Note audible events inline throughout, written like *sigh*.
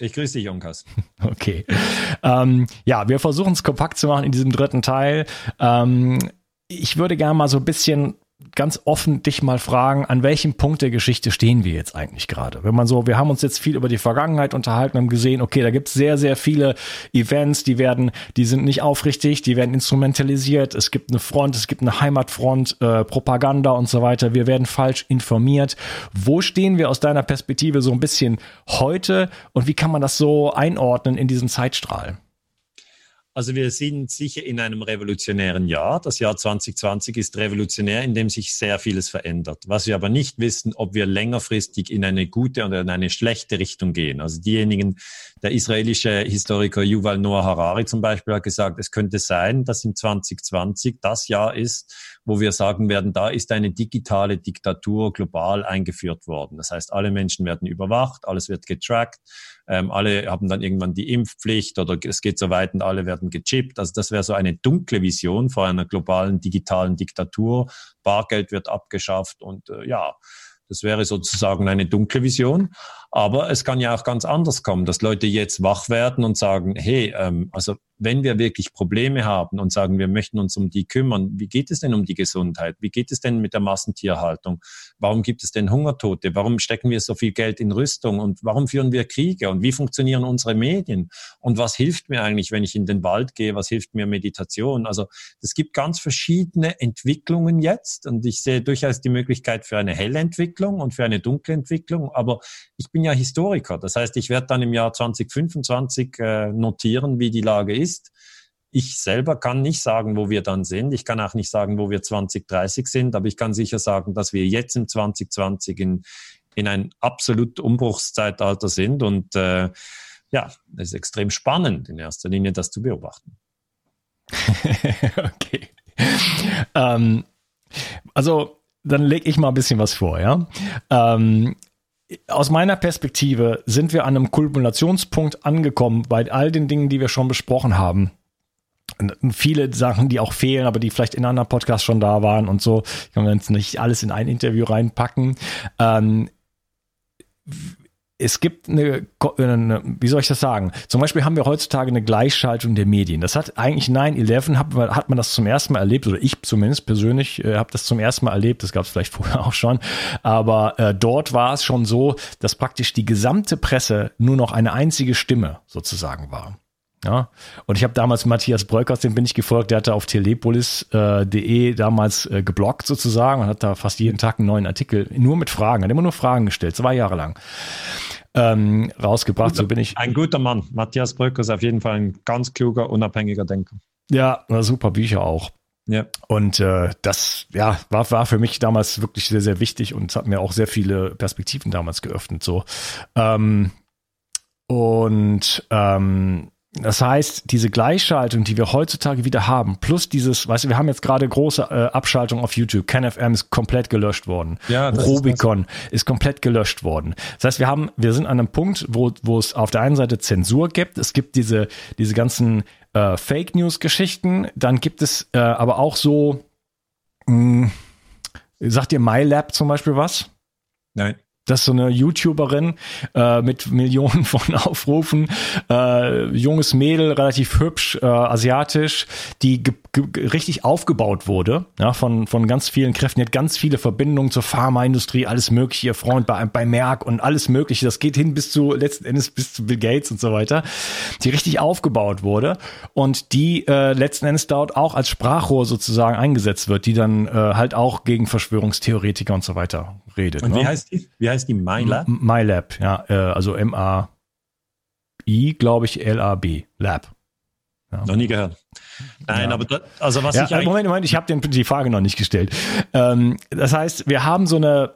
Ich grüße dich, Jonkas. *laughs* Okay. Ähm, ja, wir versuchen es kompakt zu machen in diesem dritten Teil. Ähm, ich würde gerne mal so ein bisschen ganz offen dich mal fragen, an welchem Punkt der Geschichte stehen wir jetzt eigentlich gerade? Wenn man so, wir haben uns jetzt viel über die Vergangenheit unterhalten, haben gesehen, okay, da gibt es sehr, sehr viele Events, die werden, die sind nicht aufrichtig, die werden instrumentalisiert, es gibt eine Front, es gibt eine Heimatfront, äh, Propaganda und so weiter, wir werden falsch informiert. Wo stehen wir aus deiner Perspektive so ein bisschen heute und wie kann man das so einordnen in diesen Zeitstrahl? Also wir sind sicher in einem revolutionären Jahr. Das Jahr 2020 ist revolutionär, in dem sich sehr vieles verändert. Was wir aber nicht wissen, ob wir längerfristig in eine gute oder in eine schlechte Richtung gehen. Also diejenigen, der israelische Historiker Yuval Noah Harari zum Beispiel hat gesagt, es könnte sein, dass in 2020 das Jahr ist, wo wir sagen werden, da ist eine digitale Diktatur global eingeführt worden. Das heißt, alle Menschen werden überwacht, alles wird getrackt, ähm, alle haben dann irgendwann die Impfpflicht oder es geht so weit und alle werden gechippt. Also das wäre so eine dunkle Vision vor einer globalen digitalen Diktatur. Bargeld wird abgeschafft und äh, ja, das wäre sozusagen eine dunkle Vision. Aber es kann ja auch ganz anders kommen, dass Leute jetzt wach werden und sagen, hey, ähm, also wenn wir wirklich Probleme haben und sagen, wir möchten uns um die kümmern, wie geht es denn um die Gesundheit? Wie geht es denn mit der Massentierhaltung? Warum gibt es denn Hungertote? Warum stecken wir so viel Geld in Rüstung? Und warum führen wir Kriege? Und wie funktionieren unsere Medien? Und was hilft mir eigentlich, wenn ich in den Wald gehe? Was hilft mir Meditation? Also es gibt ganz verschiedene Entwicklungen jetzt und ich sehe durchaus die Möglichkeit für eine helle Entwicklung und für eine dunkle Entwicklung. Aber ich bin ja Historiker. Das heißt, ich werde dann im Jahr 2025 äh, notieren, wie die Lage ist. Ich selber kann nicht sagen, wo wir dann sind. Ich kann auch nicht sagen, wo wir 2030 sind, aber ich kann sicher sagen, dass wir jetzt im 2020 in, in ein absolut Umbruchszeitalter sind. Und äh, ja, es ist extrem spannend, in erster Linie das zu beobachten. *laughs* okay. Ähm, also, dann lege ich mal ein bisschen was vor, ja. Ähm, aus meiner Perspektive sind wir an einem Kulminationspunkt angekommen bei all den Dingen, die wir schon besprochen haben. Viele Sachen, die auch fehlen, aber die vielleicht in anderen Podcasts schon da waren und so. Ich kann jetzt nicht alles in ein Interview reinpacken. Ähm, es gibt eine, eine, wie soll ich das sagen? Zum Beispiel haben wir heutzutage eine Gleichschaltung der Medien. Das hat eigentlich 9-11, hat, hat, man das zum ersten Mal erlebt, oder ich zumindest persönlich äh, habe das zum ersten Mal erlebt, das gab es vielleicht *laughs* vorher auch schon, aber äh, dort war es schon so, dass praktisch die gesamte Presse nur noch eine einzige Stimme sozusagen war. Ja, und ich habe damals Matthias Breukers, den bin ich gefolgt, der hatte auf telepolis.de äh, damals äh, geblockt sozusagen und hat da fast jeden Tag einen neuen Artikel nur mit Fragen, hat immer nur Fragen gestellt, zwei Jahre lang ähm, rausgebracht. Guter, so bin ich. Ein guter Mann. Matthias Breukers auf jeden Fall ein ganz kluger, unabhängiger Denker. Ja, super Bücher auch. Ja. Und äh, das ja, war, war für mich damals wirklich sehr, sehr wichtig und hat mir auch sehr viele Perspektiven damals geöffnet. So. Ähm, und ähm, das heißt, diese Gleichschaltung, die wir heutzutage wieder haben, plus dieses, weißt du, wir haben jetzt gerade große äh, Abschaltung auf YouTube. KenFM ist komplett gelöscht worden. Ja, Rubicon ist, ist, komplett gelöscht worden. Das heißt, wir haben, wir sind an einem Punkt, wo, wo es auf der einen Seite Zensur gibt. Es gibt diese, diese ganzen äh, Fake News Geschichten. Dann gibt es äh, aber auch so, mh, hm, sagt dir MyLab zum Beispiel was? Nein. Das ist so eine YouTuberin äh, mit Millionen *laughs* von Aufrufen, äh, junges Mädel, relativ hübsch, äh, asiatisch, die richtig aufgebaut wurde, ja, von, von ganz vielen Kräften. Die hat ganz viele Verbindungen zur Pharmaindustrie, alles mögliche, ihr Freund bei, bei Merck und alles mögliche. Das geht hin bis zu, letzten Endes bis zu Bill Gates und so weiter, die richtig aufgebaut wurde und die äh, letzten Endes dort auch als Sprachrohr sozusagen eingesetzt wird, die dann äh, halt auch gegen Verschwörungstheoretiker und so weiter redet. Und ne? wie heißt die? Wie heißt die MyLab? MyLab, ja, äh, also M-A-I, glaube ich, L-A-B, Lab. Ja. Noch nie gehört. Nein, ja. aber da, also was ja, ich eigentlich Moment, Moment, ich habe die Frage noch nicht gestellt. Ähm, das heißt, wir haben so eine,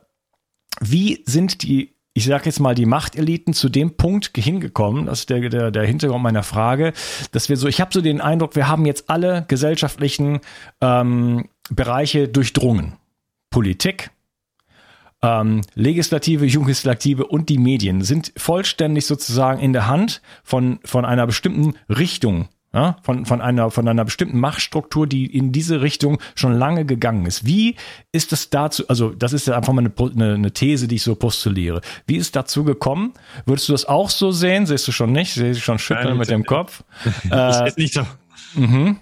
wie sind die, ich sage jetzt mal, die Machteliten zu dem Punkt hingekommen, das ist der, der, der Hintergrund meiner Frage, dass wir so, ich habe so den Eindruck, wir haben jetzt alle gesellschaftlichen ähm, Bereiche durchdrungen. Politik, ähm, Legislative, Jugendlegislative und die Medien sind vollständig sozusagen in der Hand von, von einer bestimmten Richtung ja, von, von, einer, von einer bestimmten Machtstruktur, die in diese Richtung schon lange gegangen ist. Wie ist es dazu, also das ist ja einfach mal eine, eine, These, die ich so postuliere. Wie ist dazu gekommen? Würdest du das auch so sehen? Siehst du schon nicht? Siehst du schon schütteln Nein, mit dem Kopf? *laughs* ich äh, es nicht so. Mhm.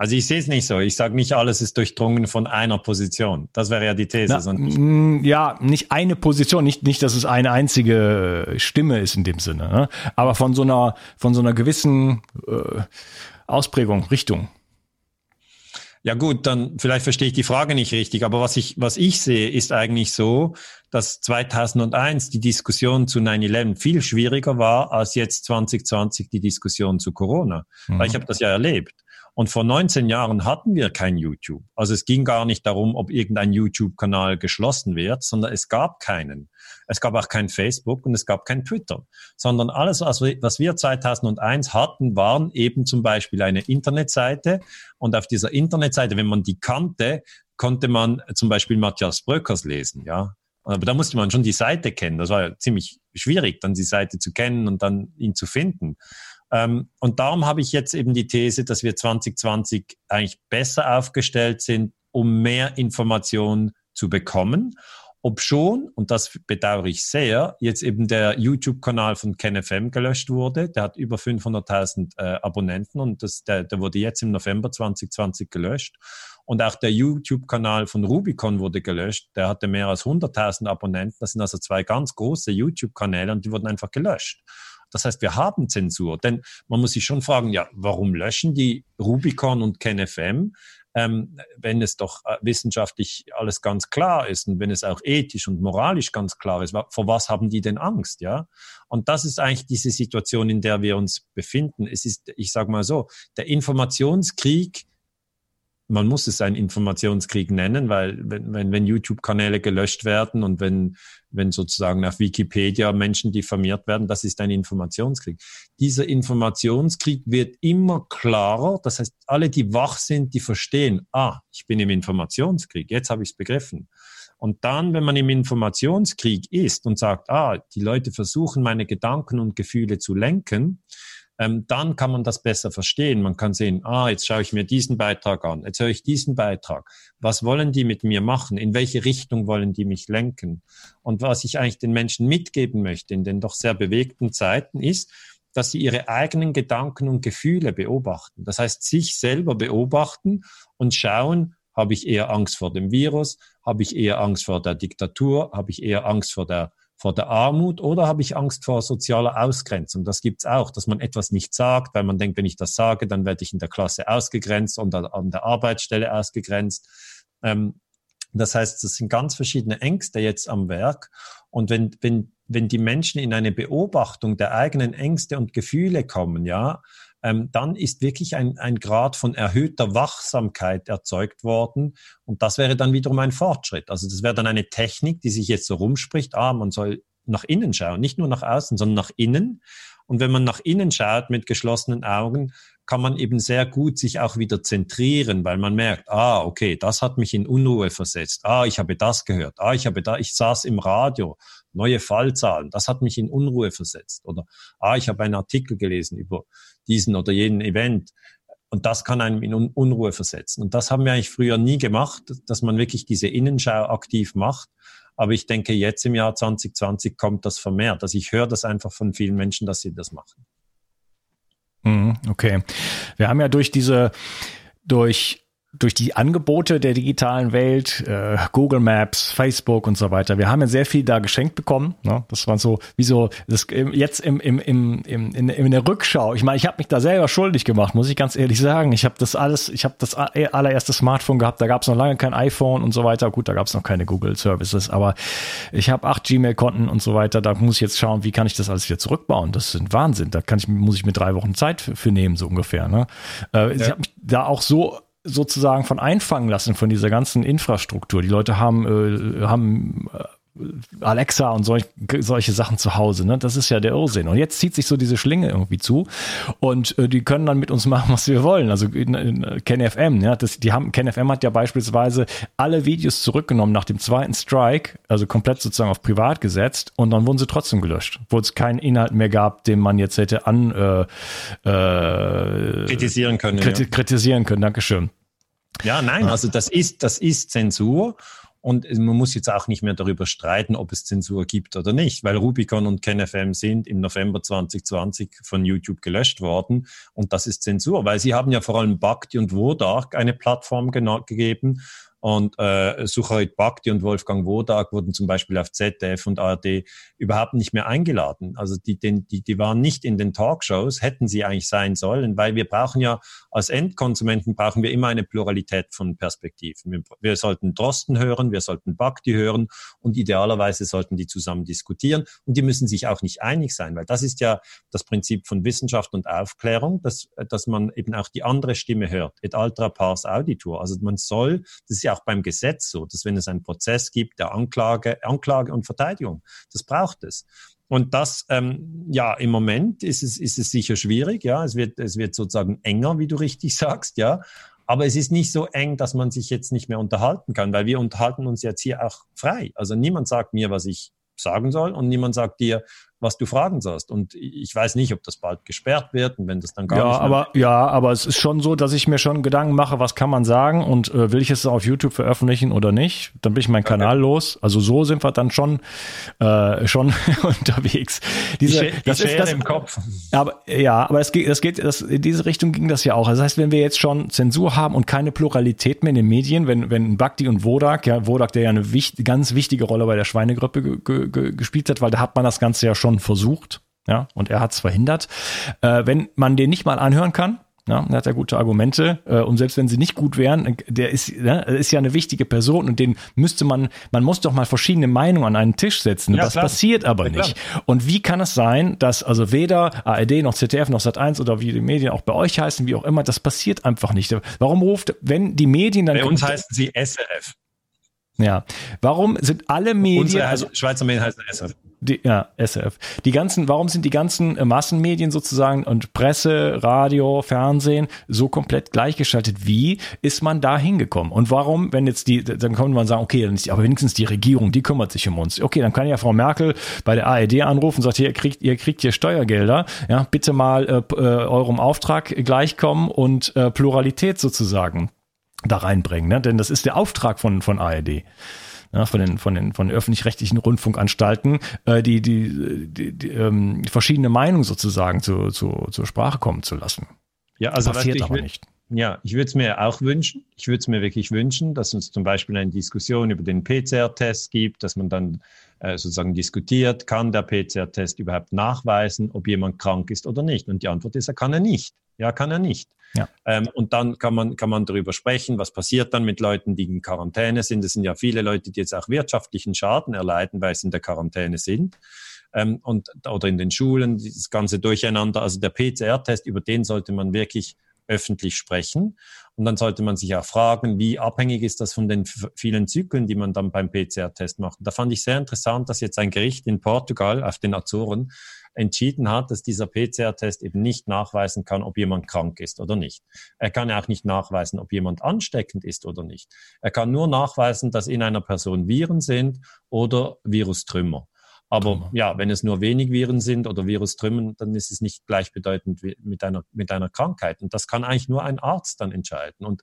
Also ich sehe es nicht so. Ich sage nicht, alles ist durchdrungen von einer Position. Das wäre ja die These. Na, mm, ja, nicht eine Position, nicht, nicht, dass es eine einzige Stimme ist in dem Sinne, ne? aber von so einer, von so einer gewissen äh, Ausprägung, Richtung. Ja gut, dann vielleicht verstehe ich die Frage nicht richtig, aber was ich, was ich sehe, ist eigentlich so, dass 2001 die Diskussion zu 9-11 viel schwieriger war als jetzt 2020 die Diskussion zu Corona. Mhm. Weil ich habe das ja erlebt. Und vor 19 Jahren hatten wir kein YouTube. Also es ging gar nicht darum, ob irgendein YouTube-Kanal geschlossen wird, sondern es gab keinen. Es gab auch kein Facebook und es gab kein Twitter, sondern alles, was wir 2001 hatten, waren eben zum Beispiel eine Internetseite. Und auf dieser Internetseite, wenn man die kannte, konnte man zum Beispiel Matthias Bröckers lesen, ja. Aber da musste man schon die Seite kennen. Das war ja ziemlich schwierig, dann die Seite zu kennen und dann ihn zu finden. Ähm, und darum habe ich jetzt eben die These, dass wir 2020 eigentlich besser aufgestellt sind, um mehr Informationen zu bekommen. Ob schon, und das bedauere ich sehr, jetzt eben der YouTube-Kanal von KenFM gelöscht wurde. Der hat über 500.000 äh, Abonnenten und das, der, der wurde jetzt im November 2020 gelöscht. Und auch der YouTube-Kanal von Rubicon wurde gelöscht. Der hatte mehr als 100.000 Abonnenten. Das sind also zwei ganz große YouTube-Kanäle und die wurden einfach gelöscht. Das heißt, wir haben Zensur. Denn man muss sich schon fragen, ja, warum löschen die Rubicon und KenFM? Ähm, wenn es doch äh, wissenschaftlich alles ganz klar ist und wenn es auch ethisch und moralisch ganz klar ist, vor was haben die denn Angst, ja? Und das ist eigentlich diese Situation, in der wir uns befinden. Es ist, ich sage mal so, der Informationskrieg man muss es einen Informationskrieg nennen, weil wenn, wenn, wenn YouTube-Kanäle gelöscht werden und wenn, wenn sozusagen auf Wikipedia Menschen diffamiert werden, das ist ein Informationskrieg. Dieser Informationskrieg wird immer klarer. Das heißt, alle, die wach sind, die verstehen, ah, ich bin im Informationskrieg, jetzt habe ich es begriffen. Und dann, wenn man im Informationskrieg ist und sagt, ah, die Leute versuchen, meine Gedanken und Gefühle zu lenken, ähm, dann kann man das besser verstehen. Man kann sehen, ah, jetzt schaue ich mir diesen Beitrag an, jetzt höre ich diesen Beitrag. Was wollen die mit mir machen? In welche Richtung wollen die mich lenken? Und was ich eigentlich den Menschen mitgeben möchte in den doch sehr bewegten Zeiten ist, dass sie ihre eigenen Gedanken und Gefühle beobachten. Das heißt, sich selber beobachten und schauen, habe ich eher Angst vor dem Virus? Habe ich eher Angst vor der Diktatur? Habe ich eher Angst vor der vor der Armut oder habe ich Angst vor sozialer Ausgrenzung? Das gibt's auch, dass man etwas nicht sagt, weil man denkt, wenn ich das sage, dann werde ich in der Klasse ausgegrenzt und an der Arbeitsstelle ausgegrenzt. Ähm, das heißt, das sind ganz verschiedene Ängste jetzt am Werk. Und wenn, wenn, wenn die Menschen in eine Beobachtung der eigenen Ängste und Gefühle kommen, ja, ähm, dann ist wirklich ein, ein Grad von erhöhter Wachsamkeit erzeugt worden. Und das wäre dann wiederum ein Fortschritt. Also das wäre dann eine Technik, die sich jetzt so rumspricht, ah, man soll nach innen schauen, nicht nur nach außen, sondern nach innen. Und wenn man nach innen schaut mit geschlossenen Augen, kann man eben sehr gut sich auch wieder zentrieren, weil man merkt, ah, okay, das hat mich in Unruhe versetzt. Ah, ich habe das gehört. Ah, ich habe da, ich saß im Radio, neue Fallzahlen. Das hat mich in Unruhe versetzt. Oder, ah, ich habe einen Artikel gelesen über diesen oder jenen Event. Und das kann einem in Unruhe versetzen. Und das haben wir eigentlich früher nie gemacht, dass man wirklich diese Innenschau aktiv macht. Aber ich denke, jetzt im Jahr 2020 kommt das vermehrt. Also ich höre das einfach von vielen Menschen, dass sie das machen. Mhm, okay. Wir haben ja durch diese, durch durch die Angebote der digitalen Welt, äh, Google Maps, Facebook und so weiter. Wir haben ja sehr viel da geschenkt bekommen. Ne? Das war so, wie so, das, jetzt im, im, im, im, in, in der Rückschau. Ich meine, ich habe mich da selber schuldig gemacht, muss ich ganz ehrlich sagen. Ich habe das alles, ich habe das allererste Smartphone gehabt, da gab es noch lange kein iPhone und so weiter. Gut, da gab es noch keine Google Services, aber ich habe acht Gmail-Konten und so weiter. Da muss ich jetzt schauen, wie kann ich das alles wieder zurückbauen. Das ist ein Wahnsinn. Da kann ich, muss ich mir drei Wochen Zeit für, für nehmen, so ungefähr. Ne? Äh, ja. Ich habe mich da auch so sozusagen von einfangen lassen von dieser ganzen Infrastruktur. Die Leute haben, äh, haben äh, Alexa und solch, solche Sachen zu Hause. Ne? Das ist ja der Irrsinn. Und jetzt zieht sich so diese Schlinge irgendwie zu und äh, die können dann mit uns machen, was wir wollen. Also in, in KenFM, ja, das, die haben, KenFM hat ja beispielsweise alle Videos zurückgenommen nach dem zweiten Strike, also komplett sozusagen auf privat gesetzt und dann wurden sie trotzdem gelöscht, wo es keinen Inhalt mehr gab, den man jetzt hätte an äh, äh, kritisieren können. Kriti ja. Kritisieren können, Dankeschön. Ja, nein, also das ist, das ist Zensur. Und man muss jetzt auch nicht mehr darüber streiten, ob es Zensur gibt oder nicht, weil Rubicon und KenFM sind im November 2020 von YouTube gelöscht worden. Und das ist Zensur, weil sie haben ja vor allem Bhakti und Wodark eine Plattform gegeben und äh, Sucharit Bhakti und Wolfgang Wodak wurden zum Beispiel auf ZDF und ARD überhaupt nicht mehr eingeladen. Also die, die, die waren nicht in den Talkshows, hätten sie eigentlich sein sollen, weil wir brauchen ja als Endkonsumenten brauchen wir immer eine Pluralität von Perspektiven. Wir, wir sollten Drosten hören, wir sollten Bhakti hören und idealerweise sollten die zusammen diskutieren und die müssen sich auch nicht einig sein, weil das ist ja das Prinzip von Wissenschaft und Aufklärung, dass, dass man eben auch die andere Stimme hört. Et altra pars auditur. Also man soll, das ist ja auch beim Gesetz so, dass wenn es einen Prozess gibt der Anklage, Anklage und Verteidigung, das braucht es. Und das, ähm, ja, im Moment ist es, ist es sicher schwierig, ja. Es wird, es wird sozusagen enger, wie du richtig *laughs* sagst, ja. Aber es ist nicht so eng, dass man sich jetzt nicht mehr unterhalten kann, weil wir unterhalten uns jetzt hier auch frei. Also niemand sagt mir, was ich sagen soll und niemand sagt dir, was du fragen sollst. Und ich weiß nicht, ob das bald gesperrt wird und wenn das dann gar ja, nicht. Aber, ja, aber es ist schon so, dass ich mir schon Gedanken mache, was kann man sagen und äh, will ich es auf YouTube veröffentlichen oder nicht? Dann bin ich meinen Kanal okay. los. Also so sind wir dann schon äh, schon *laughs* unterwegs. Diese, die, das ist das im Kopf. Aber ja, aber es geht, es geht, das, in diese Richtung ging das ja auch. Das heißt, wenn wir jetzt schon Zensur haben und keine Pluralität mehr in den Medien, wenn wenn Bhakti und Wodak, ja Wodak, der ja eine wichtig, ganz wichtige Rolle bei der Schweinegrippe gespielt hat, weil da hat man das Ganze ja schon schon versucht, ja, und er hat es verhindert. Äh, wenn man den nicht mal anhören kann, ja, er hat ja gute Argumente. Äh, und selbst wenn sie nicht gut wären, der ist, ne, ist ja eine wichtige Person und den müsste man, man muss doch mal verschiedene Meinungen an einen Tisch setzen. Ja, das klar. passiert aber ja, nicht. Und wie kann es sein, dass also weder ARD noch ZDF noch Sat1 oder wie die Medien auch bei euch heißen, wie auch immer, das passiert einfach nicht. Warum ruft, wenn die Medien dann. Bei uns heißen sie SRF. Ja. Warum sind alle Medien. Unsere also Schweizer Medien heißen SRF. Die, ja, SF. Die ganzen, warum sind die ganzen äh, Massenmedien sozusagen und Presse, Radio, Fernsehen so komplett gleichgeschaltet? Wie ist man da hingekommen? Und warum, wenn jetzt die, dann kann man sagen, okay, dann ist die, aber wenigstens die Regierung, die kümmert sich um uns. Okay, dann kann ja Frau Merkel bei der ARD anrufen und sagt, ihr kriegt, ihr kriegt hier Steuergelder, ja, bitte mal äh, äh, eurem Auftrag gleichkommen und äh, Pluralität sozusagen da reinbringen, ne? Denn das ist der Auftrag von, von ARD ja, von den von den von öffentlich-rechtlichen Rundfunkanstalten, äh, die die, die, die ähm, verschiedene Meinungen sozusagen zu, zu, zur Sprache kommen zu lassen. Ja, also passiert weißt du, aber nicht. Ja, ich würde es mir auch wünschen. Ich würde es mir wirklich wünschen, dass es zum Beispiel eine Diskussion über den PCR-Test gibt, dass man dann äh, sozusagen diskutiert, kann der PCR-Test überhaupt nachweisen, ob jemand krank ist oder nicht? Und die Antwort ist, er kann er nicht. Ja, kann er nicht. Ja. Ähm, und dann kann man, kann man darüber sprechen, was passiert dann mit Leuten, die in Quarantäne sind. Es sind ja viele Leute, die jetzt auch wirtschaftlichen Schaden erleiden, weil sie in der Quarantäne sind. Ähm, und, oder in den Schulen, dieses ganze Durcheinander. Also der PCR-Test, über den sollte man wirklich öffentlich sprechen. Und dann sollte man sich auch fragen, wie abhängig ist das von den vielen Zyklen, die man dann beim PCR-Test macht. Da fand ich sehr interessant, dass jetzt ein Gericht in Portugal auf den Azoren entschieden hat, dass dieser PCR-Test eben nicht nachweisen kann, ob jemand krank ist oder nicht. Er kann ja auch nicht nachweisen, ob jemand ansteckend ist oder nicht. Er kann nur nachweisen, dass in einer Person Viren sind oder Virustrümmer. Aber ja, wenn es nur wenig Viren sind oder Virustrümmen, dann ist es nicht gleichbedeutend mit einer, mit einer Krankheit. Und das kann eigentlich nur ein Arzt dann entscheiden. Und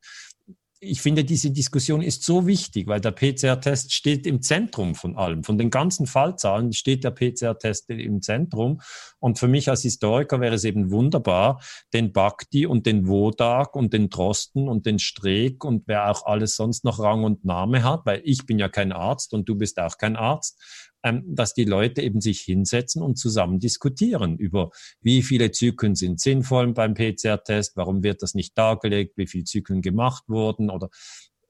ich finde, diese Diskussion ist so wichtig, weil der PCR-Test steht im Zentrum von allem. Von den ganzen Fallzahlen steht der PCR-Test im Zentrum. Und für mich als Historiker wäre es eben wunderbar, den Bhakti und den Wodak und den Drosten und den Streeck und wer auch alles sonst noch Rang und Name hat, weil ich bin ja kein Arzt und du bist auch kein Arzt, dass die Leute eben sich hinsetzen und zusammen diskutieren über, wie viele Zyklen sind sinnvoll beim PCR-Test, warum wird das nicht dargelegt, wie viele Zyklen gemacht wurden oder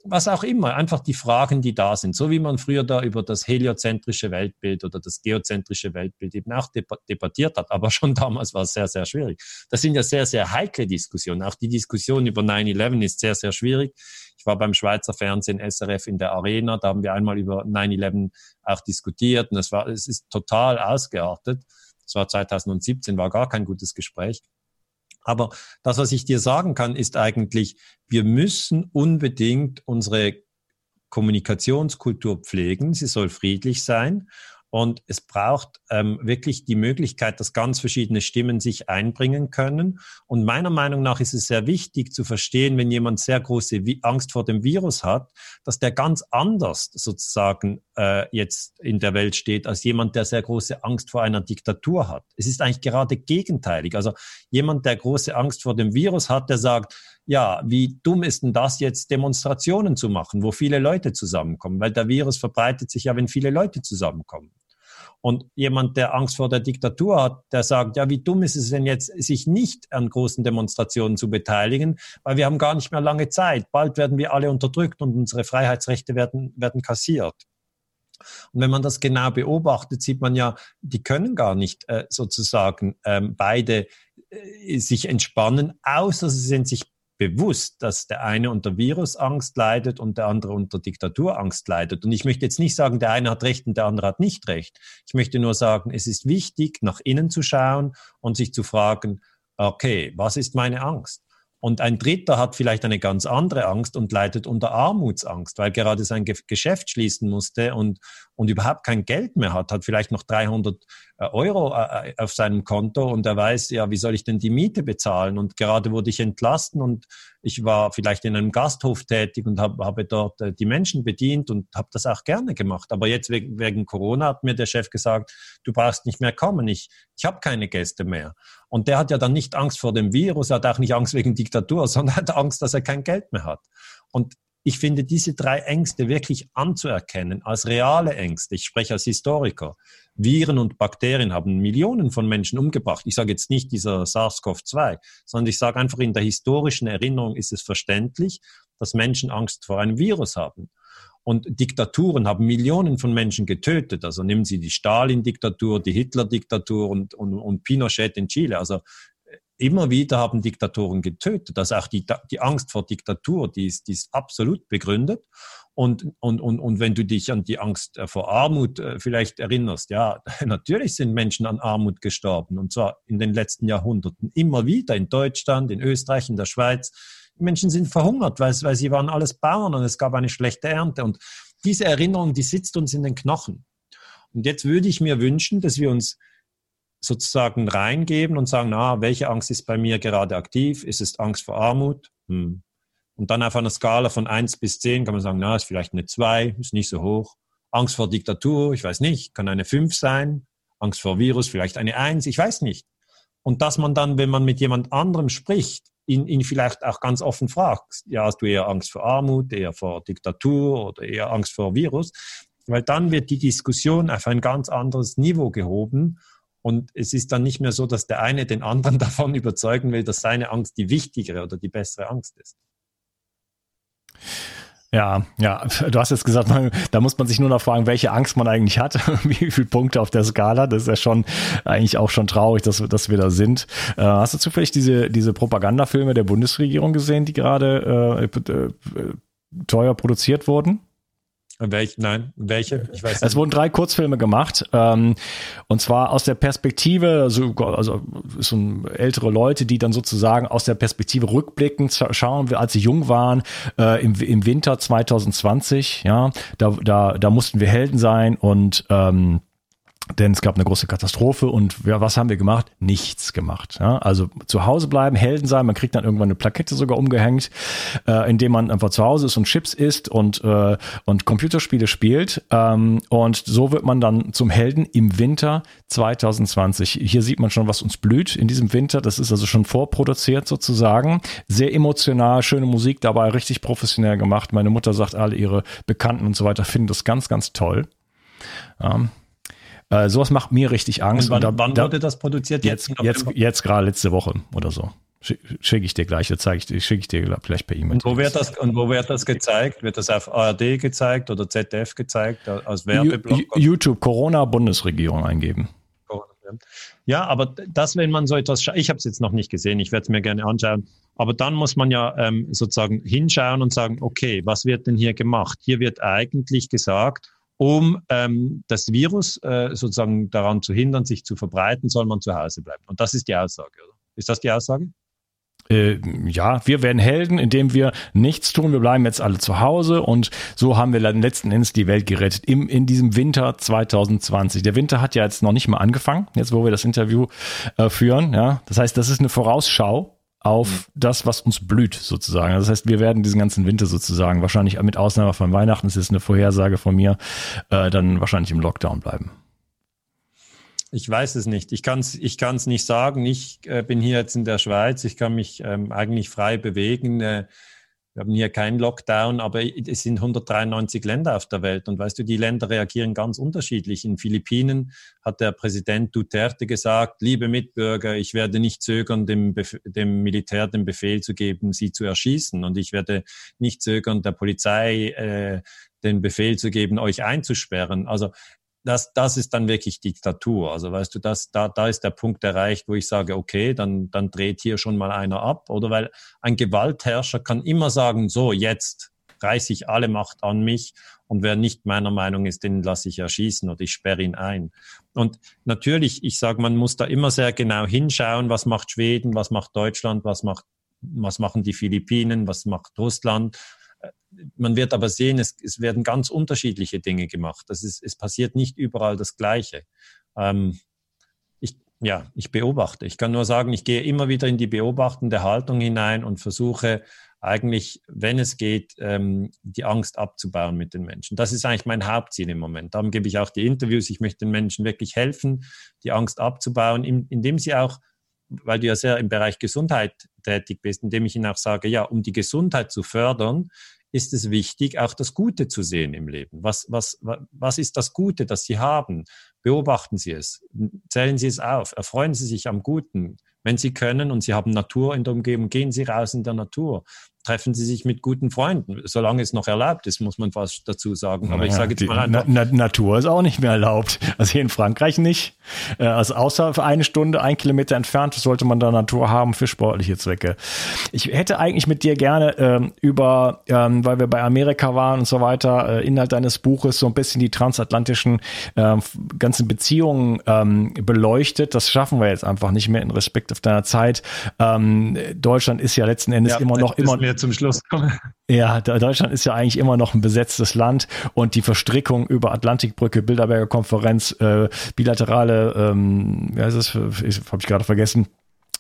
was auch immer, einfach die Fragen, die da sind, so wie man früher da über das heliozentrische Weltbild oder das geozentrische Weltbild eben auch debattiert hat, aber schon damals war es sehr, sehr schwierig. Das sind ja sehr, sehr heikle Diskussionen. Auch die Diskussion über 9-11 ist sehr, sehr schwierig. Ich war beim Schweizer Fernsehen SRF in der Arena, da haben wir einmal über 9-11 auch diskutiert und es war, es ist total ausgeartet. Es war 2017, war gar kein gutes Gespräch. Aber das, was ich dir sagen kann, ist eigentlich, wir müssen unbedingt unsere Kommunikationskultur pflegen. Sie soll friedlich sein. Und es braucht ähm, wirklich die Möglichkeit, dass ganz verschiedene Stimmen sich einbringen können. Und meiner Meinung nach ist es sehr wichtig zu verstehen, wenn jemand sehr große Angst vor dem Virus hat, dass der ganz anders sozusagen äh, jetzt in der Welt steht als jemand, der sehr große Angst vor einer Diktatur hat. Es ist eigentlich gerade gegenteilig. Also jemand, der große Angst vor dem Virus hat, der sagt, ja, wie dumm ist denn das jetzt, Demonstrationen zu machen, wo viele Leute zusammenkommen? Weil der Virus verbreitet sich ja, wenn viele Leute zusammenkommen. Und jemand, der Angst vor der Diktatur hat, der sagt, ja, wie dumm ist es denn jetzt, sich nicht an großen Demonstrationen zu beteiligen, weil wir haben gar nicht mehr lange Zeit. Bald werden wir alle unterdrückt und unsere Freiheitsrechte werden, werden kassiert. Und wenn man das genau beobachtet, sieht man ja, die können gar nicht äh, sozusagen ähm, beide äh, sich entspannen, außer sie sind sich bewusst, dass der eine unter Virusangst leidet und der andere unter Diktaturangst leidet. Und ich möchte jetzt nicht sagen, der eine hat recht und der andere hat nicht recht. Ich möchte nur sagen, es ist wichtig, nach innen zu schauen und sich zu fragen, okay, was ist meine Angst? Und ein Dritter hat vielleicht eine ganz andere Angst und leidet unter Armutsangst, weil gerade sein Geschäft schließen musste und, und überhaupt kein Geld mehr hat, hat vielleicht noch 300 äh, Euro äh, auf seinem Konto und er weiß, ja, wie soll ich denn die Miete bezahlen? Und gerade wurde ich entlassen und ich war vielleicht in einem Gasthof tätig und habe, habe dort äh, die Menschen bedient und habe das auch gerne gemacht. Aber jetzt wegen, Corona hat mir der Chef gesagt, du brauchst nicht mehr kommen, ich, ich habe keine Gäste mehr. Und der hat ja dann nicht Angst vor dem Virus, hat auch nicht Angst wegen Diktatur, *laughs* sondern hat Angst, dass er kein Geld mehr hat. Und ich finde, diese drei Ängste wirklich anzuerkennen als reale Ängste, ich spreche als Historiker, Viren und Bakterien haben Millionen von Menschen umgebracht. Ich sage jetzt nicht dieser SARS-CoV-2, sondern ich sage einfach, in der historischen Erinnerung ist es verständlich, dass Menschen Angst vor einem Virus haben. Und Diktaturen haben Millionen von Menschen getötet. Also nehmen Sie die Stalin-Diktatur, die Hitler-Diktatur und, und, und Pinochet in Chile. Also immer wieder haben Diktatoren getötet. Also auch die, die Angst vor Diktatur, die ist, die ist absolut begründet. Und, und, und, und wenn du dich an die Angst äh, vor Armut äh, vielleicht erinnerst, ja, *laughs* natürlich sind Menschen an Armut gestorben. Und zwar in den letzten Jahrhunderten immer wieder in Deutschland, in Österreich, in der Schweiz. Menschen sind verhungert, weil, weil sie waren alles Bauern und es gab eine schlechte Ernte. Und diese Erinnerung, die sitzt uns in den Knochen. Und jetzt würde ich mir wünschen, dass wir uns sozusagen reingeben und sagen, na, welche Angst ist bei mir gerade aktiv? Ist es Angst vor Armut? Hm. Und dann auf einer Skala von eins bis zehn kann man sagen, na, ist vielleicht eine zwei, ist nicht so hoch. Angst vor Diktatur, ich weiß nicht, kann eine fünf sein. Angst vor Virus, vielleicht eine eins, ich weiß nicht. Und dass man dann, wenn man mit jemand anderem spricht, ihn, ihn vielleicht auch ganz offen fragt, ja, hast du eher Angst vor Armut, eher vor Diktatur oder eher Angst vor Virus? Weil dann wird die Diskussion auf ein ganz anderes Niveau gehoben und es ist dann nicht mehr so, dass der eine den anderen *laughs* davon überzeugen will, dass seine Angst die wichtigere oder die bessere Angst ist. Ja, ja, du hast jetzt gesagt, man, da muss man sich nur noch fragen, welche Angst man eigentlich hat, *laughs* wie viele Punkte auf der Skala. Das ist ja schon eigentlich auch schon traurig, dass, dass wir da sind. Äh, hast du zufällig diese, diese Propagandafilme der Bundesregierung gesehen, die gerade äh, äh, teuer produziert wurden? Welch, nein, welche? Ich weiß nicht. Es wurden drei Kurzfilme gemacht, ähm, und zwar aus der Perspektive, also, also so ältere Leute, die dann sozusagen aus der Perspektive rückblickend schauen, als sie jung waren, äh, im, im Winter 2020, ja, da, da, da mussten wir Helden sein und ähm, denn es gab eine große Katastrophe und ja, was haben wir gemacht? Nichts gemacht. Ja? Also zu Hause bleiben, Helden sein. Man kriegt dann irgendwann eine Plakette sogar umgehängt, äh, indem man einfach zu Hause ist und Chips isst und äh, und Computerspiele spielt. Ähm, und so wird man dann zum Helden im Winter 2020. Hier sieht man schon, was uns blüht in diesem Winter. Das ist also schon vorproduziert sozusagen. Sehr emotional, schöne Musik dabei, richtig professionell gemacht. Meine Mutter sagt, alle ihre Bekannten und so weiter finden das ganz, ganz toll. Ähm, äh, sowas macht mir richtig Angst. Und wann, und da, wann wurde das produziert? Jetzt, jetzt, jetzt, jetzt gerade letzte Woche oder so. Schicke ich dir gleich, zeige ich dir, schicke ich dir gleich per E-Mail. Und wo wird das, und wo wird das gezeigt? Wird das auf ARD gezeigt oder ZDF gezeigt als Werbeblock? YouTube Corona Bundesregierung eingeben. Ja, aber das, wenn man so etwas, ich habe es jetzt noch nicht gesehen, ich werde es mir gerne anschauen, aber dann muss man ja ähm, sozusagen hinschauen und sagen, okay, was wird denn hier gemacht? Hier wird eigentlich gesagt, um ähm, das Virus äh, sozusagen daran zu hindern, sich zu verbreiten, soll man zu Hause bleiben. Und das ist die Aussage, oder? Ist das die Aussage? Äh, ja, wir werden Helden, indem wir nichts tun. Wir bleiben jetzt alle zu Hause und so haben wir dann letzten Endes die Welt gerettet im, in diesem Winter 2020. Der Winter hat ja jetzt noch nicht mal angefangen, jetzt wo wir das Interview äh, führen. Ja, das heißt, das ist eine Vorausschau auf mhm. das, was uns blüht, sozusagen. Das heißt, wir werden diesen ganzen Winter sozusagen, wahrscheinlich mit Ausnahme von Weihnachten, das ist eine Vorhersage von mir, äh, dann wahrscheinlich im Lockdown bleiben. Ich weiß es nicht. Ich kann es ich kann's nicht sagen. Ich äh, bin hier jetzt in der Schweiz. Ich kann mich ähm, eigentlich frei bewegen. Äh, wir haben hier keinen Lockdown, aber es sind 193 Länder auf der Welt. Und weißt du, die Länder reagieren ganz unterschiedlich. In Philippinen hat der Präsident Duterte gesagt, liebe Mitbürger, ich werde nicht zögern, dem, Bef dem Militär den Befehl zu geben, sie zu erschießen. Und ich werde nicht zögern, der Polizei äh, den Befehl zu geben, euch einzusperren. Also das, das ist dann wirklich Diktatur. Also weißt du, das, da, da ist der Punkt erreicht, wo ich sage, okay, dann, dann dreht hier schon mal einer ab. Oder weil ein Gewaltherrscher kann immer sagen, so, jetzt reiße ich alle Macht an mich und wer nicht meiner Meinung ist, den lasse ich erschießen oder ich sperre ihn ein. Und natürlich, ich sage, man muss da immer sehr genau hinschauen, was macht Schweden, was macht Deutschland, was macht, was machen die Philippinen, was macht Russland man wird aber sehen, es, es werden ganz unterschiedliche Dinge gemacht. Das ist, es passiert nicht überall das Gleiche. Ähm, ich, ja, ich beobachte. Ich kann nur sagen, ich gehe immer wieder in die beobachtende Haltung hinein und versuche eigentlich, wenn es geht, ähm, die Angst abzubauen mit den Menschen. Das ist eigentlich mein Hauptziel im Moment. Darum gebe ich auch die Interviews. Ich möchte den Menschen wirklich helfen, die Angst abzubauen, indem sie auch weil du ja sehr im Bereich Gesundheit tätig bist, indem ich ihnen auch sage, ja, um die Gesundheit zu fördern, ist es wichtig, auch das Gute zu sehen im Leben. Was, was, was ist das Gute, das Sie haben? Beobachten Sie es, zählen Sie es auf, erfreuen Sie sich am Guten. Wenn Sie können und Sie haben Natur in der Umgebung, gehen Sie raus in der Natur. Treffen Sie sich mit guten Freunden, solange es noch erlaubt ist, muss man fast dazu sagen. Aber naja, ich sage jetzt mal einfach, Na Natur ist auch nicht mehr erlaubt. Also hier in Frankreich nicht. Äh, also außer für eine Stunde, ein Kilometer entfernt sollte man da Natur haben für sportliche Zwecke. Ich hätte eigentlich mit dir gerne ähm, über, ähm, weil wir bei Amerika waren und so weiter, äh, Inhalt deines Buches so ein bisschen die transatlantischen äh, ganzen Beziehungen ähm, beleuchtet. Das schaffen wir jetzt einfach nicht mehr in Respekt auf deiner Zeit. Ähm, Deutschland ist ja letzten Endes ja, immer noch immer zum Schluss kommen. Ja, Deutschland ist ja eigentlich immer noch ein besetztes Land und die Verstrickung über Atlantikbrücke, Bilderberger Konferenz, äh, bilaterale, ähm, ja, ist es, habe ich gerade vergessen,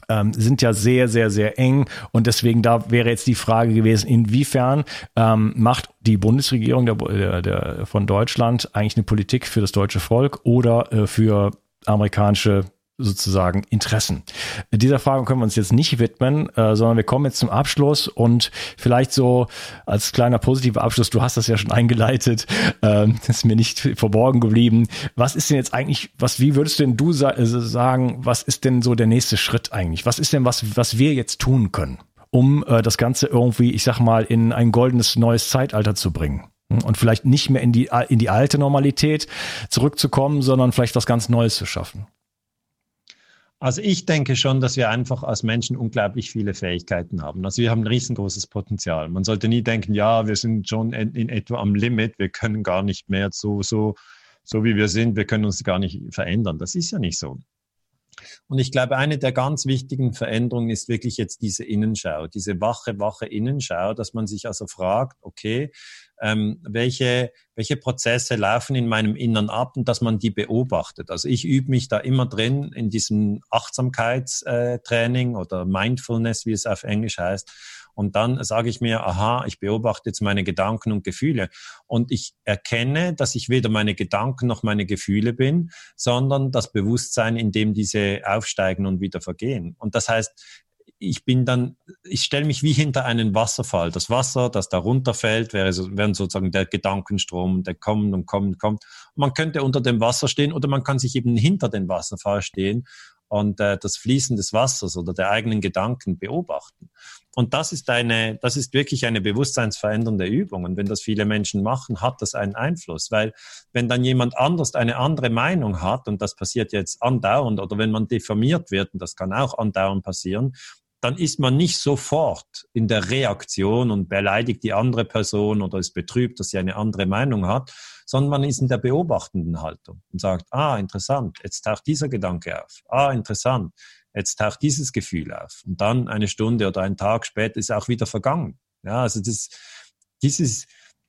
ähm, sind ja sehr, sehr, sehr eng. Und deswegen da wäre jetzt die Frage gewesen, inwiefern ähm, macht die Bundesregierung der, der, der, von Deutschland eigentlich eine Politik für das deutsche Volk oder äh, für amerikanische sozusagen Interessen. Dieser Frage können wir uns jetzt nicht widmen, äh, sondern wir kommen jetzt zum Abschluss und vielleicht so als kleiner positiver Abschluss, du hast das ja schon eingeleitet, äh, *laughs* ist mir nicht verborgen geblieben. Was ist denn jetzt eigentlich, was, wie würdest denn du äh, sagen, was ist denn so der nächste Schritt eigentlich? Was ist denn was, was wir jetzt tun können, um äh, das Ganze irgendwie, ich sag mal, in ein goldenes neues Zeitalter zu bringen? Und vielleicht nicht mehr in die, in die alte Normalität zurückzukommen, sondern vielleicht was ganz Neues zu schaffen. Also ich denke schon, dass wir einfach als Menschen unglaublich viele Fähigkeiten haben. Also wir haben ein riesengroßes Potenzial. Man sollte nie denken, ja, wir sind schon in, in etwa am Limit, wir können gar nicht mehr so, so, so wie wir sind, wir können uns gar nicht verändern. Das ist ja nicht so. Und ich glaube, eine der ganz wichtigen Veränderungen ist wirklich jetzt diese Innenschau, diese wache, wache Innenschau, dass man sich also fragt, okay, ähm, welche, welche Prozesse laufen in meinem Innern ab und dass man die beobachtet. Also ich übe mich da immer drin in diesem Achtsamkeitstraining oder Mindfulness, wie es auf Englisch heißt. Und dann sage ich mir, aha, ich beobachte jetzt meine Gedanken und Gefühle. Und ich erkenne, dass ich weder meine Gedanken noch meine Gefühle bin, sondern das Bewusstsein, in dem diese aufsteigen und wieder vergehen. Und das heißt, ich bin dann, ich stelle mich wie hinter einen Wasserfall. Das Wasser, das da runterfällt, wäre so, wäre sozusagen der Gedankenstrom, der kommt und kommt und kommt. Man könnte unter dem Wasser stehen oder man kann sich eben hinter dem Wasserfall stehen und äh, das Fließen des Wassers oder der eigenen Gedanken beobachten. Und das ist eine, das ist wirklich eine bewusstseinsverändernde Übung. Und wenn das viele Menschen machen, hat das einen Einfluss. Weil wenn dann jemand anders eine andere Meinung hat, und das passiert jetzt andauernd, oder wenn man diffamiert wird, und das kann auch andauernd passieren, dann ist man nicht sofort in der Reaktion und beleidigt die andere Person oder ist betrübt, dass sie eine andere Meinung hat, sondern man ist in der beobachtenden Haltung und sagt, ah, interessant, jetzt taucht dieser Gedanke auf. Ah, interessant, jetzt taucht dieses Gefühl auf. Und dann eine Stunde oder einen Tag später ist auch wieder vergangen. Ja, also das, dieses,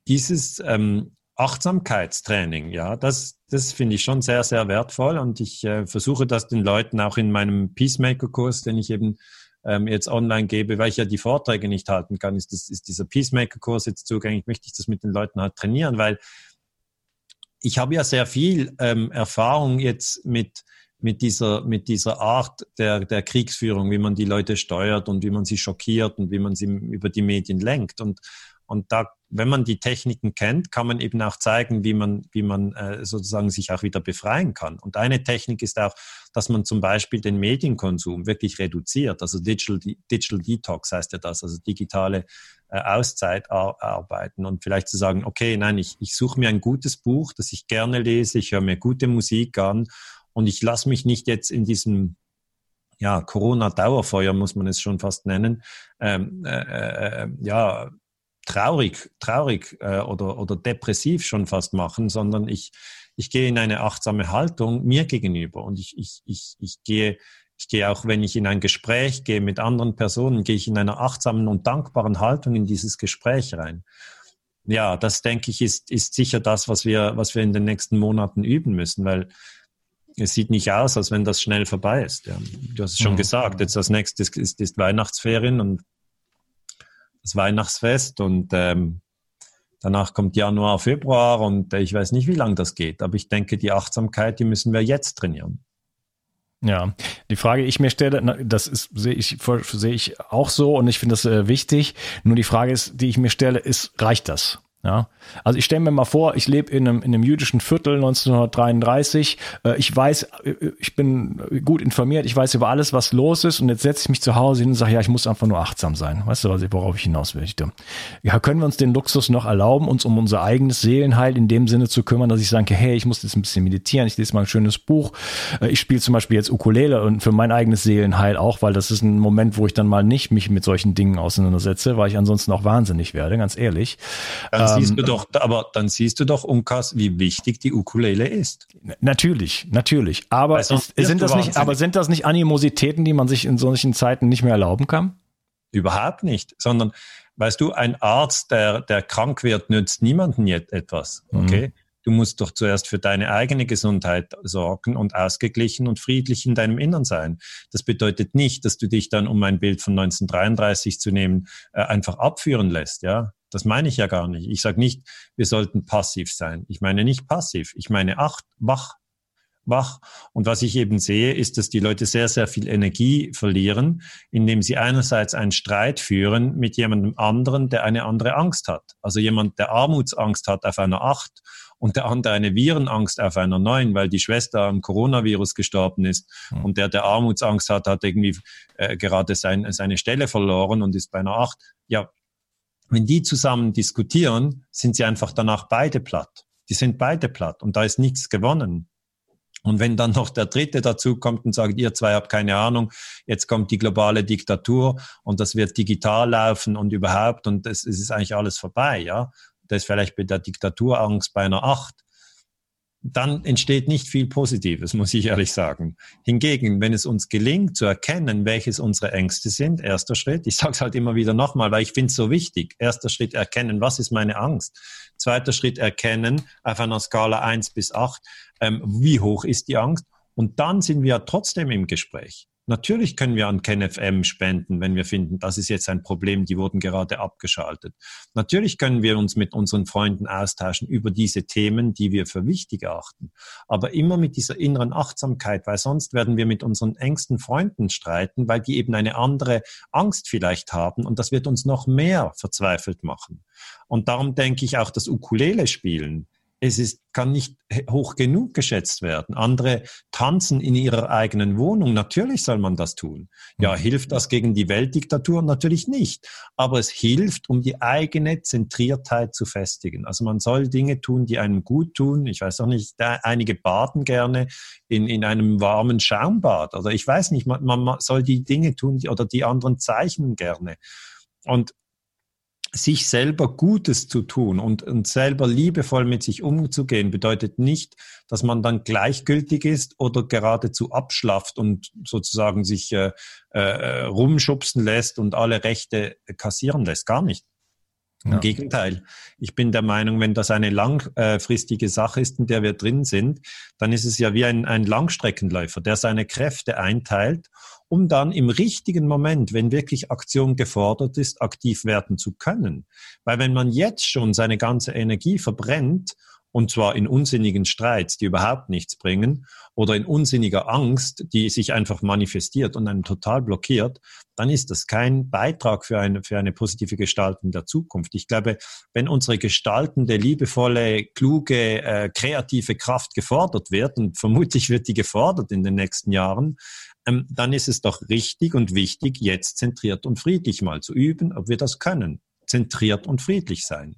dieses ähm, Achtsamkeitstraining, ja, das, das finde ich schon sehr, sehr wertvoll und ich äh, versuche das den Leuten auch in meinem Peacemaker-Kurs, den ich eben ähm, jetzt online gebe, weil ich ja die Vorträge nicht halten kann, ist, das, ist dieser Peacemaker-Kurs jetzt zugänglich, möchte ich das mit den Leuten halt trainieren, weil ich habe ja sehr viel ähm, Erfahrung jetzt mit, mit dieser, mit dieser Art der, der Kriegsführung, wie man die Leute steuert und wie man sie schockiert und wie man sie über die Medien lenkt. Und, und da, wenn man die Techniken kennt, kann man eben auch zeigen, wie man, wie man äh, sozusagen sich auch wieder befreien kann. Und eine Technik ist auch, dass man zum Beispiel den Medienkonsum wirklich reduziert. Also Digital, Digital Detox heißt ja das, also digitale äh, Auszeit arbeiten und vielleicht zu sagen, okay, nein, ich, ich suche mir ein gutes Buch, das ich gerne lese, ich höre mir gute Musik an und ich lasse mich nicht jetzt in diesem ja, Corona-Dauerfeuer, muss man es schon fast nennen, ähm, äh, äh, äh ja, traurig, traurig äh, oder, oder depressiv schon fast machen, sondern ich, ich gehe in eine achtsame Haltung mir gegenüber und ich, ich, ich, ich gehe ich gehe auch, wenn ich in ein Gespräch gehe mit anderen Personen, gehe ich in einer achtsamen und dankbaren Haltung in dieses Gespräch rein. Ja, das denke ich ist, ist sicher das, was wir, was wir in den nächsten Monaten üben müssen, weil es sieht nicht aus, als wenn das schnell vorbei ist. Ja. Du hast es schon mhm. gesagt, jetzt als nächstes ist, ist Weihnachtsferien und das Weihnachtsfest und ähm, danach kommt Januar, Februar und äh, ich weiß nicht, wie lange das geht. Aber ich denke, die Achtsamkeit, die müssen wir jetzt trainieren. Ja, die Frage, die ich mir stelle, das ist, sehe ich, sehe ich auch so und ich finde das äh, wichtig. Nur die Frage ist, die ich mir stelle, ist, reicht das? Ja, also ich stelle mir mal vor, ich lebe in einem, in einem jüdischen Viertel 1933. Äh, ich weiß, äh, ich bin gut informiert, ich weiß über alles, was los ist und jetzt setze ich mich zu Hause hin und sage, ja, ich muss einfach nur achtsam sein. Weißt du, worauf ich hinaus möchte? Ja, können wir uns den Luxus noch erlauben, uns um unser eigenes Seelenheil in dem Sinne zu kümmern, dass ich sage, hey, ich muss jetzt ein bisschen meditieren, ich lese mal ein schönes Buch. Äh, ich spiele zum Beispiel jetzt Ukulele und für mein eigenes Seelenheil auch, weil das ist ein Moment, wo ich dann mal nicht mich mit solchen Dingen auseinandersetze, weil ich ansonsten auch wahnsinnig werde, ganz ehrlich. Dann ähm, siehst du doch, aber dann siehst du doch, Unkas, wie wichtig die Ukulele ist. Natürlich, natürlich. Aber ist, sind das nicht, aber sind das nicht Animositäten, die man sich in solchen Zeiten nicht mehr erlauben kann? Überhaupt nicht, sondern weißt du, ein Arzt, der, der krank wird, nützt niemanden jetzt etwas. Okay? Mhm. Du musst doch zuerst für deine eigene Gesundheit sorgen und ausgeglichen und friedlich in deinem Innern sein. Das bedeutet nicht, dass du dich dann, um ein Bild von 1933 zu nehmen, äh, einfach abführen lässt. Ja, das meine ich ja gar nicht. Ich sage nicht, wir sollten passiv sein. Ich meine nicht passiv. Ich meine acht, wach, wach. Und was ich eben sehe, ist, dass die Leute sehr, sehr viel Energie verlieren, indem sie einerseits einen Streit führen mit jemandem anderen, der eine andere Angst hat. Also jemand, der Armutsangst hat auf einer acht und der andere eine Virenangst auf einer neun, weil die Schwester am Coronavirus gestorben ist. Mhm. Und der, der Armutsangst hat, hat irgendwie äh, gerade sein, seine Stelle verloren und ist bei einer acht. Ja, wenn die zusammen diskutieren, sind sie einfach danach beide platt. Die sind beide platt und da ist nichts gewonnen. Und wenn dann noch der Dritte dazu kommt und sagt, ihr zwei habt keine Ahnung, jetzt kommt die globale Diktatur und das wird digital laufen und überhaupt und es, es ist eigentlich alles vorbei, ja. Das ist vielleicht bei der Diktaturangst bei einer Acht dann entsteht nicht viel Positives, *laughs* muss ich ehrlich sagen. Hingegen, wenn es uns gelingt zu erkennen, welches unsere Ängste sind, erster Schritt, ich sage es halt immer wieder nochmal, weil ich finde es so wichtig, erster Schritt erkennen, was ist meine Angst? Zweiter Schritt erkennen, auf einer Skala eins bis acht, ähm, wie hoch ist die Angst? Und dann sind wir trotzdem im Gespräch. Natürlich können wir an KenFM spenden, wenn wir finden, das ist jetzt ein Problem, die wurden gerade abgeschaltet. Natürlich können wir uns mit unseren Freunden austauschen über diese Themen, die wir für wichtig achten. Aber immer mit dieser inneren Achtsamkeit, weil sonst werden wir mit unseren engsten Freunden streiten, weil die eben eine andere Angst vielleicht haben und das wird uns noch mehr verzweifelt machen. Und darum denke ich auch, das Ukulele spielen es ist, kann nicht hoch genug geschätzt werden. Andere tanzen in ihrer eigenen Wohnung. Natürlich soll man das tun. Ja, mhm. hilft das gegen die Weltdiktatur? Natürlich nicht. Aber es hilft, um die eigene Zentriertheit zu festigen. Also man soll Dinge tun, die einem gut tun. Ich weiß auch nicht, einige baden gerne in, in einem warmen Schaumbad. Oder ich weiß nicht, man, man soll die Dinge tun oder die anderen zeichnen gerne. Und sich selber Gutes zu tun und, und selber liebevoll mit sich umzugehen, bedeutet nicht, dass man dann gleichgültig ist oder geradezu abschlafft und sozusagen sich äh, äh, rumschubsen lässt und alle Rechte kassieren lässt. Gar nicht. Im ja. Gegenteil. Ich bin der Meinung, wenn das eine langfristige Sache ist, in der wir drin sind, dann ist es ja wie ein, ein Langstreckenläufer, der seine Kräfte einteilt um dann im richtigen Moment, wenn wirklich Aktion gefordert ist, aktiv werden zu können. Weil wenn man jetzt schon seine ganze Energie verbrennt, und zwar in unsinnigen Streits, die überhaupt nichts bringen, oder in unsinniger Angst, die sich einfach manifestiert und einen total blockiert, dann ist das kein Beitrag für eine, für eine positive Gestaltung der Zukunft. Ich glaube, wenn unsere gestaltende, liebevolle, kluge, äh, kreative Kraft gefordert wird, und vermutlich wird die gefordert in den nächsten Jahren, ähm, dann ist es doch richtig und wichtig, jetzt zentriert und friedlich mal zu üben, ob wir das können. Zentriert und friedlich sein.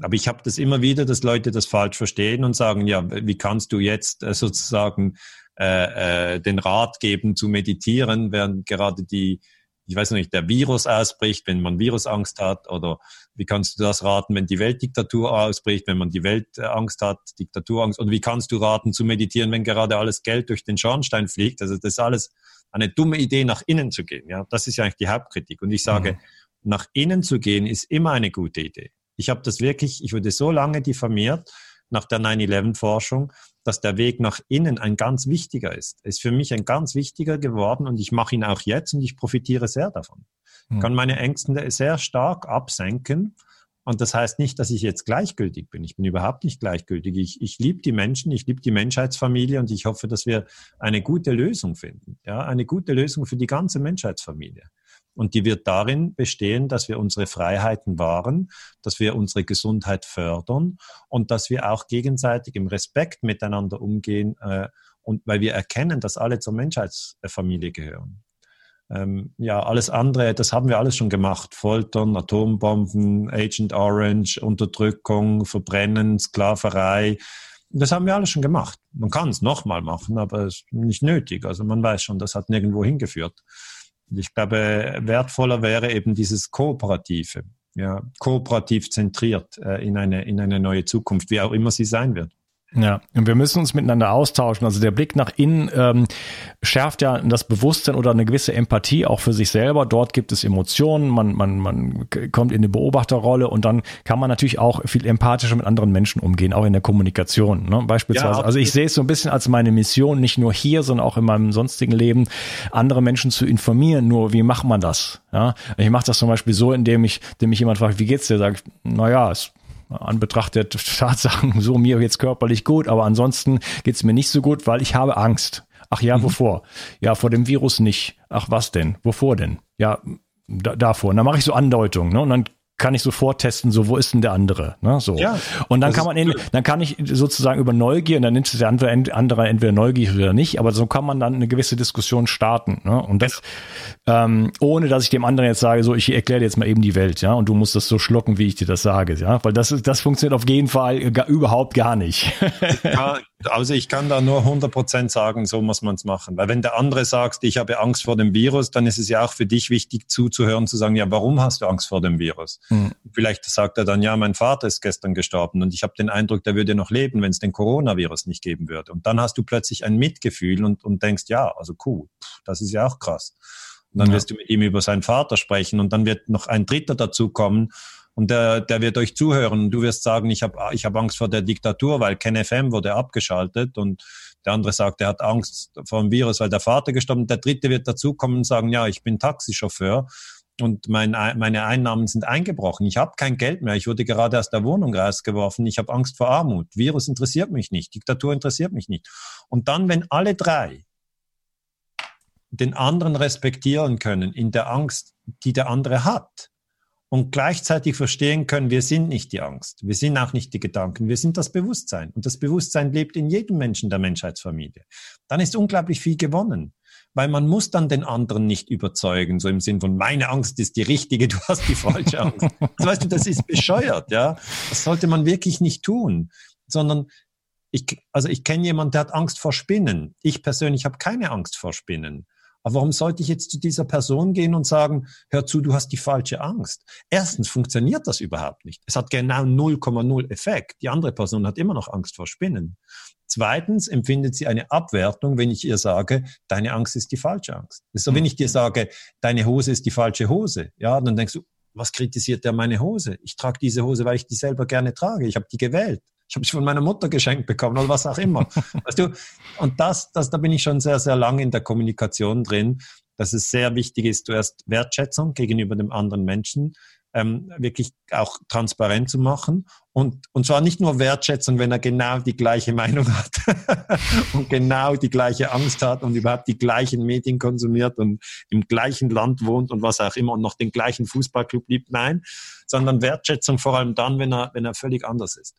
Aber ich habe das immer wieder, dass Leute das falsch verstehen und sagen, ja, wie kannst du jetzt äh, sozusagen äh, äh, den Rat geben zu meditieren, während gerade die ich weiß noch nicht, der Virus ausbricht, wenn man Virusangst hat, oder wie kannst du das raten, wenn die Weltdiktatur ausbricht, wenn man die Weltangst hat, Diktaturangst, oder wie kannst du raten zu meditieren, wenn gerade alles Geld durch den Schornstein fliegt? Also das ist alles eine dumme Idee, nach innen zu gehen. Ja, das ist ja eigentlich die Hauptkritik. Und ich sage, mhm. nach innen zu gehen ist immer eine gute Idee. Ich habe das wirklich, ich wurde so lange diffamiert nach der 9-11-Forschung, dass der Weg nach innen ein ganz wichtiger ist. ist für mich ein ganz wichtiger geworden und ich mache ihn auch jetzt und ich profitiere sehr davon. Ich hm. kann meine Ängste sehr stark absenken. Und das heißt nicht, dass ich jetzt gleichgültig bin. Ich bin überhaupt nicht gleichgültig. Ich, ich liebe die Menschen, ich liebe die Menschheitsfamilie und ich hoffe, dass wir eine gute Lösung finden. Ja, eine gute Lösung für die ganze Menschheitsfamilie. Und die wird darin bestehen, dass wir unsere Freiheiten wahren, dass wir unsere Gesundheit fördern und dass wir auch gegenseitig im Respekt miteinander umgehen äh, und weil wir erkennen, dass alle zur Menschheitsfamilie gehören. Ähm, ja, alles andere, das haben wir alles schon gemacht. Foltern, Atombomben, Agent Orange, Unterdrückung, Verbrennen, Sklaverei. Das haben wir alles schon gemacht. Man kann es nochmal machen, aber es ist nicht nötig. Also man weiß schon, das hat nirgendwo hingeführt. Ich glaube, wertvoller wäre eben dieses Kooperative, ja, kooperativ zentriert äh, in, eine, in eine neue Zukunft, wie auch immer sie sein wird. Ja, und wir müssen uns miteinander austauschen. Also der Blick nach innen ähm, schärft ja das Bewusstsein oder eine gewisse Empathie auch für sich selber. Dort gibt es Emotionen, man, man, man kommt in eine Beobachterrolle und dann kann man natürlich auch viel empathischer mit anderen Menschen umgehen, auch in der Kommunikation. Ne? Beispielsweise. Ja, also ich sehe es so ein bisschen als meine Mission, nicht nur hier, sondern auch in meinem sonstigen Leben, andere Menschen zu informieren. Nur wie macht man das? Ja, ich mache das zum Beispiel so, indem ich, indem mich jemand fragt, wie geht's dir? Sag ich, naja, es an Betracht der *laughs* Tatsachen so mir jetzt körperlich gut, aber ansonsten geht's mir nicht so gut, weil ich habe Angst. Ach ja, mhm. wovor? Ja, vor dem Virus nicht. Ach was denn? Wovor denn? Ja, da, davor. Und dann mache ich so Andeutungen, ne? Und dann kann ich sofort testen, so wo ist denn der andere, ne? So. Ja, und dann kann man, in, dann kann ich sozusagen über Neugier, und dann nimmt es der andere, andere entweder neugierig oder nicht, aber so kann man dann eine gewisse Diskussion starten, ne? Und das, ähm, ohne dass ich dem anderen jetzt sage, so ich erkläre dir jetzt mal eben die Welt, ja, und du musst das so schlucken, wie ich dir das sage, ja, weil das das funktioniert auf jeden Fall gar, überhaupt gar nicht. ja, also ich kann da nur 100% sagen, so muss man es machen. Weil wenn der andere sagt, ich habe Angst vor dem Virus, dann ist es ja auch für dich wichtig zuzuhören, zu sagen, ja, warum hast du Angst vor dem Virus? Mhm. Vielleicht sagt er dann, ja, mein Vater ist gestern gestorben und ich habe den Eindruck, der würde noch leben, wenn es den Coronavirus nicht geben würde. Und dann hast du plötzlich ein Mitgefühl und, und denkst, ja, also cool, das ist ja auch krass. Und dann ja. wirst du mit ihm über seinen Vater sprechen und dann wird noch ein Dritter dazu kommen und der, der wird euch zuhören. Du wirst sagen, ich habe ich hab Angst vor der Diktatur, weil KenFM wurde abgeschaltet. Und der andere sagt, er hat Angst vor dem Virus, weil der Vater gestorben ist. Der dritte wird dazukommen und sagen, ja, ich bin Taxichauffeur und mein, meine Einnahmen sind eingebrochen. Ich habe kein Geld mehr. Ich wurde gerade aus der Wohnung rausgeworfen. Ich habe Angst vor Armut. Virus interessiert mich nicht. Diktatur interessiert mich nicht. Und dann, wenn alle drei den anderen respektieren können in der Angst, die der andere hat, und gleichzeitig verstehen können, wir sind nicht die Angst, wir sind auch nicht die Gedanken, wir sind das Bewusstsein. Und das Bewusstsein lebt in jedem Menschen der Menschheitsfamilie. Dann ist unglaublich viel gewonnen. Weil man muss dann den anderen nicht überzeugen, so im Sinn von, meine Angst ist die richtige, *laughs* du hast die falsche Angst. Das weißt du, das ist bescheuert, ja. Das sollte man wirklich nicht tun, sondern ich, also ich kenne jemanden, der hat Angst vor Spinnen. Ich persönlich habe keine Angst vor Spinnen. Aber warum sollte ich jetzt zu dieser Person gehen und sagen, hör zu, du hast die falsche Angst? Erstens funktioniert das überhaupt nicht. Es hat genau 0,0 Effekt. Die andere Person hat immer noch Angst vor Spinnen. Zweitens empfindet sie eine Abwertung, wenn ich ihr sage, deine Angst ist die falsche Angst. Das ist so, wenn ich dir sage, deine Hose ist die falsche Hose. Ja, dann denkst du, was kritisiert der meine Hose? Ich trage diese Hose, weil ich die selber gerne trage. Ich habe die gewählt ich habe sie von meiner Mutter geschenkt bekommen oder was auch immer. *laughs* weißt du? Und das, das, da bin ich schon sehr, sehr lange in der Kommunikation drin, dass es sehr wichtig ist, zuerst Wertschätzung gegenüber dem anderen Menschen ähm, wirklich auch transparent zu machen. Und, und zwar nicht nur Wertschätzung, wenn er genau die gleiche Meinung hat *laughs* und genau die gleiche Angst hat und überhaupt die gleichen Medien konsumiert und im gleichen Land wohnt und was auch immer und noch den gleichen Fußballclub liebt. Nein, sondern Wertschätzung vor allem dann, wenn er, wenn er völlig anders ist.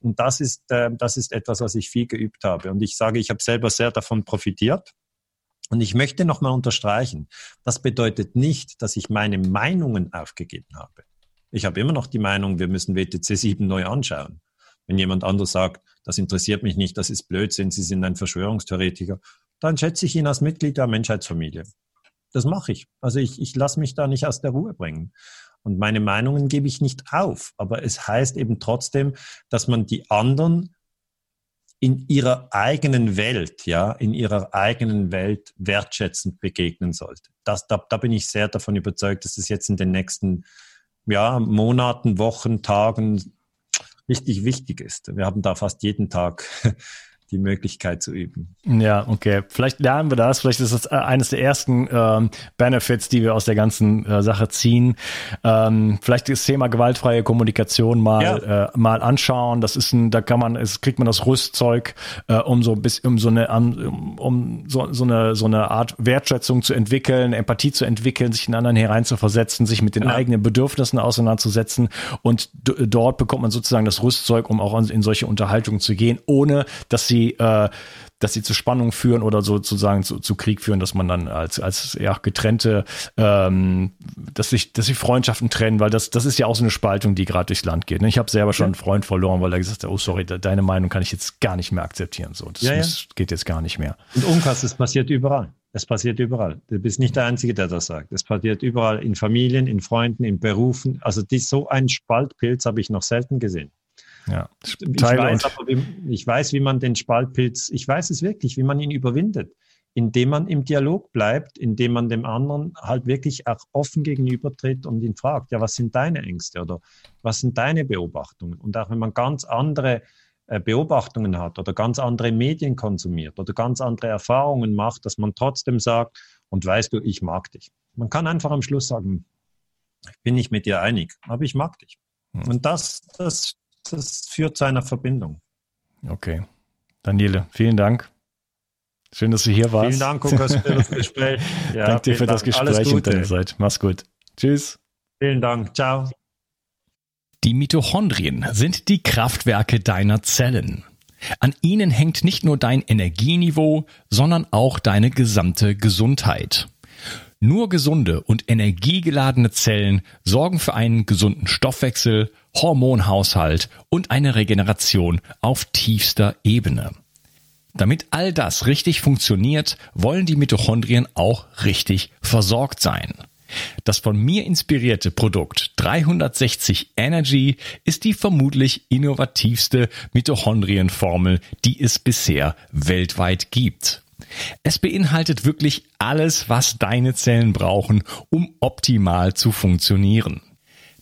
Und das ist, äh, das ist etwas, was ich viel geübt habe. Und ich sage, ich habe selber sehr davon profitiert. Und ich möchte nochmal unterstreichen, das bedeutet nicht, dass ich meine Meinungen aufgegeben habe. Ich habe immer noch die Meinung, wir müssen WTC 7 neu anschauen. Wenn jemand anderes sagt, das interessiert mich nicht, das ist Blödsinn, Sie sind ein Verschwörungstheoretiker, dann schätze ich ihn als Mitglied der Menschheitsfamilie. Das mache ich. Also ich, ich lasse mich da nicht aus der Ruhe bringen. Und meine Meinungen gebe ich nicht auf. Aber es heißt eben trotzdem, dass man die anderen in ihrer eigenen Welt, ja, in ihrer eigenen Welt wertschätzend begegnen sollte. Das, da, da bin ich sehr davon überzeugt, dass das jetzt in den nächsten ja, Monaten, Wochen, Tagen richtig wichtig ist. Wir haben da fast jeden Tag die Möglichkeit zu üben. Ja, okay. Vielleicht lernen wir das. Vielleicht ist das äh, eines der ersten ähm, Benefits, die wir aus der ganzen äh, Sache ziehen. Ähm, vielleicht das Thema gewaltfreie Kommunikation mal ja. äh, mal anschauen. Das ist ein, da kann man, es kriegt man das Rüstzeug, äh, um so bis um so eine um, um so, so eine so eine Art Wertschätzung zu entwickeln, Empathie zu entwickeln, sich in anderen hereinzuversetzen, sich mit den ja. eigenen Bedürfnissen auseinanderzusetzen und dort bekommt man sozusagen das Rüstzeug, um auch in solche Unterhaltungen zu gehen, ohne dass sie äh, dass sie zu Spannung führen oder sozusagen zu, zu Krieg führen, dass man dann als, als ja, getrennte, ähm, dass sich, dass sich Freundschaften trennen, weil das, das ist ja auch so eine Spaltung, die gerade durchs Land geht. Ne? Ich habe selber schon einen Freund verloren, weil er gesagt hat, oh sorry, deine Meinung kann ich jetzt gar nicht mehr akzeptieren. So, das, ja, ja. geht jetzt gar nicht mehr. Und Umkast, das passiert überall. Es passiert überall. Du bist nicht der Einzige, der das sagt. Es passiert überall in Familien, in Freunden, in Berufen. Also die, so ein Spaltpilz habe ich noch selten gesehen. Ja, ich weiß, wie, ich weiß, wie man den Spaltpilz, ich weiß es wirklich, wie man ihn überwindet, indem man im Dialog bleibt, indem man dem anderen halt wirklich auch offen gegenübertritt und ihn fragt, ja, was sind deine Ängste oder was sind deine Beobachtungen? Und auch wenn man ganz andere äh, Beobachtungen hat oder ganz andere Medien konsumiert oder ganz andere Erfahrungen macht, dass man trotzdem sagt, und weißt du, ich mag dich. Man kann einfach am Schluss sagen, ich bin nicht mit dir einig, aber ich mag dich. Hm. Und das, das das führt zu einer Verbindung. Okay. Daniele, vielen Dank. Schön, dass du hier warst. Vielen Dank, Lukas, für das Gespräch. *laughs* Ja, Danke dir für Dank. das Gespräch und deine Zeit. Mach's gut. Tschüss. Vielen Dank. Ciao. Die Mitochondrien sind die Kraftwerke deiner Zellen. An ihnen hängt nicht nur dein Energieniveau, sondern auch deine gesamte Gesundheit. Nur gesunde und energiegeladene Zellen sorgen für einen gesunden Stoffwechsel, Hormonhaushalt und eine Regeneration auf tiefster Ebene. Damit all das richtig funktioniert, wollen die Mitochondrien auch richtig versorgt sein. Das von mir inspirierte Produkt 360 Energy ist die vermutlich innovativste Mitochondrienformel, die es bisher weltweit gibt. Es beinhaltet wirklich alles, was deine Zellen brauchen, um optimal zu funktionieren.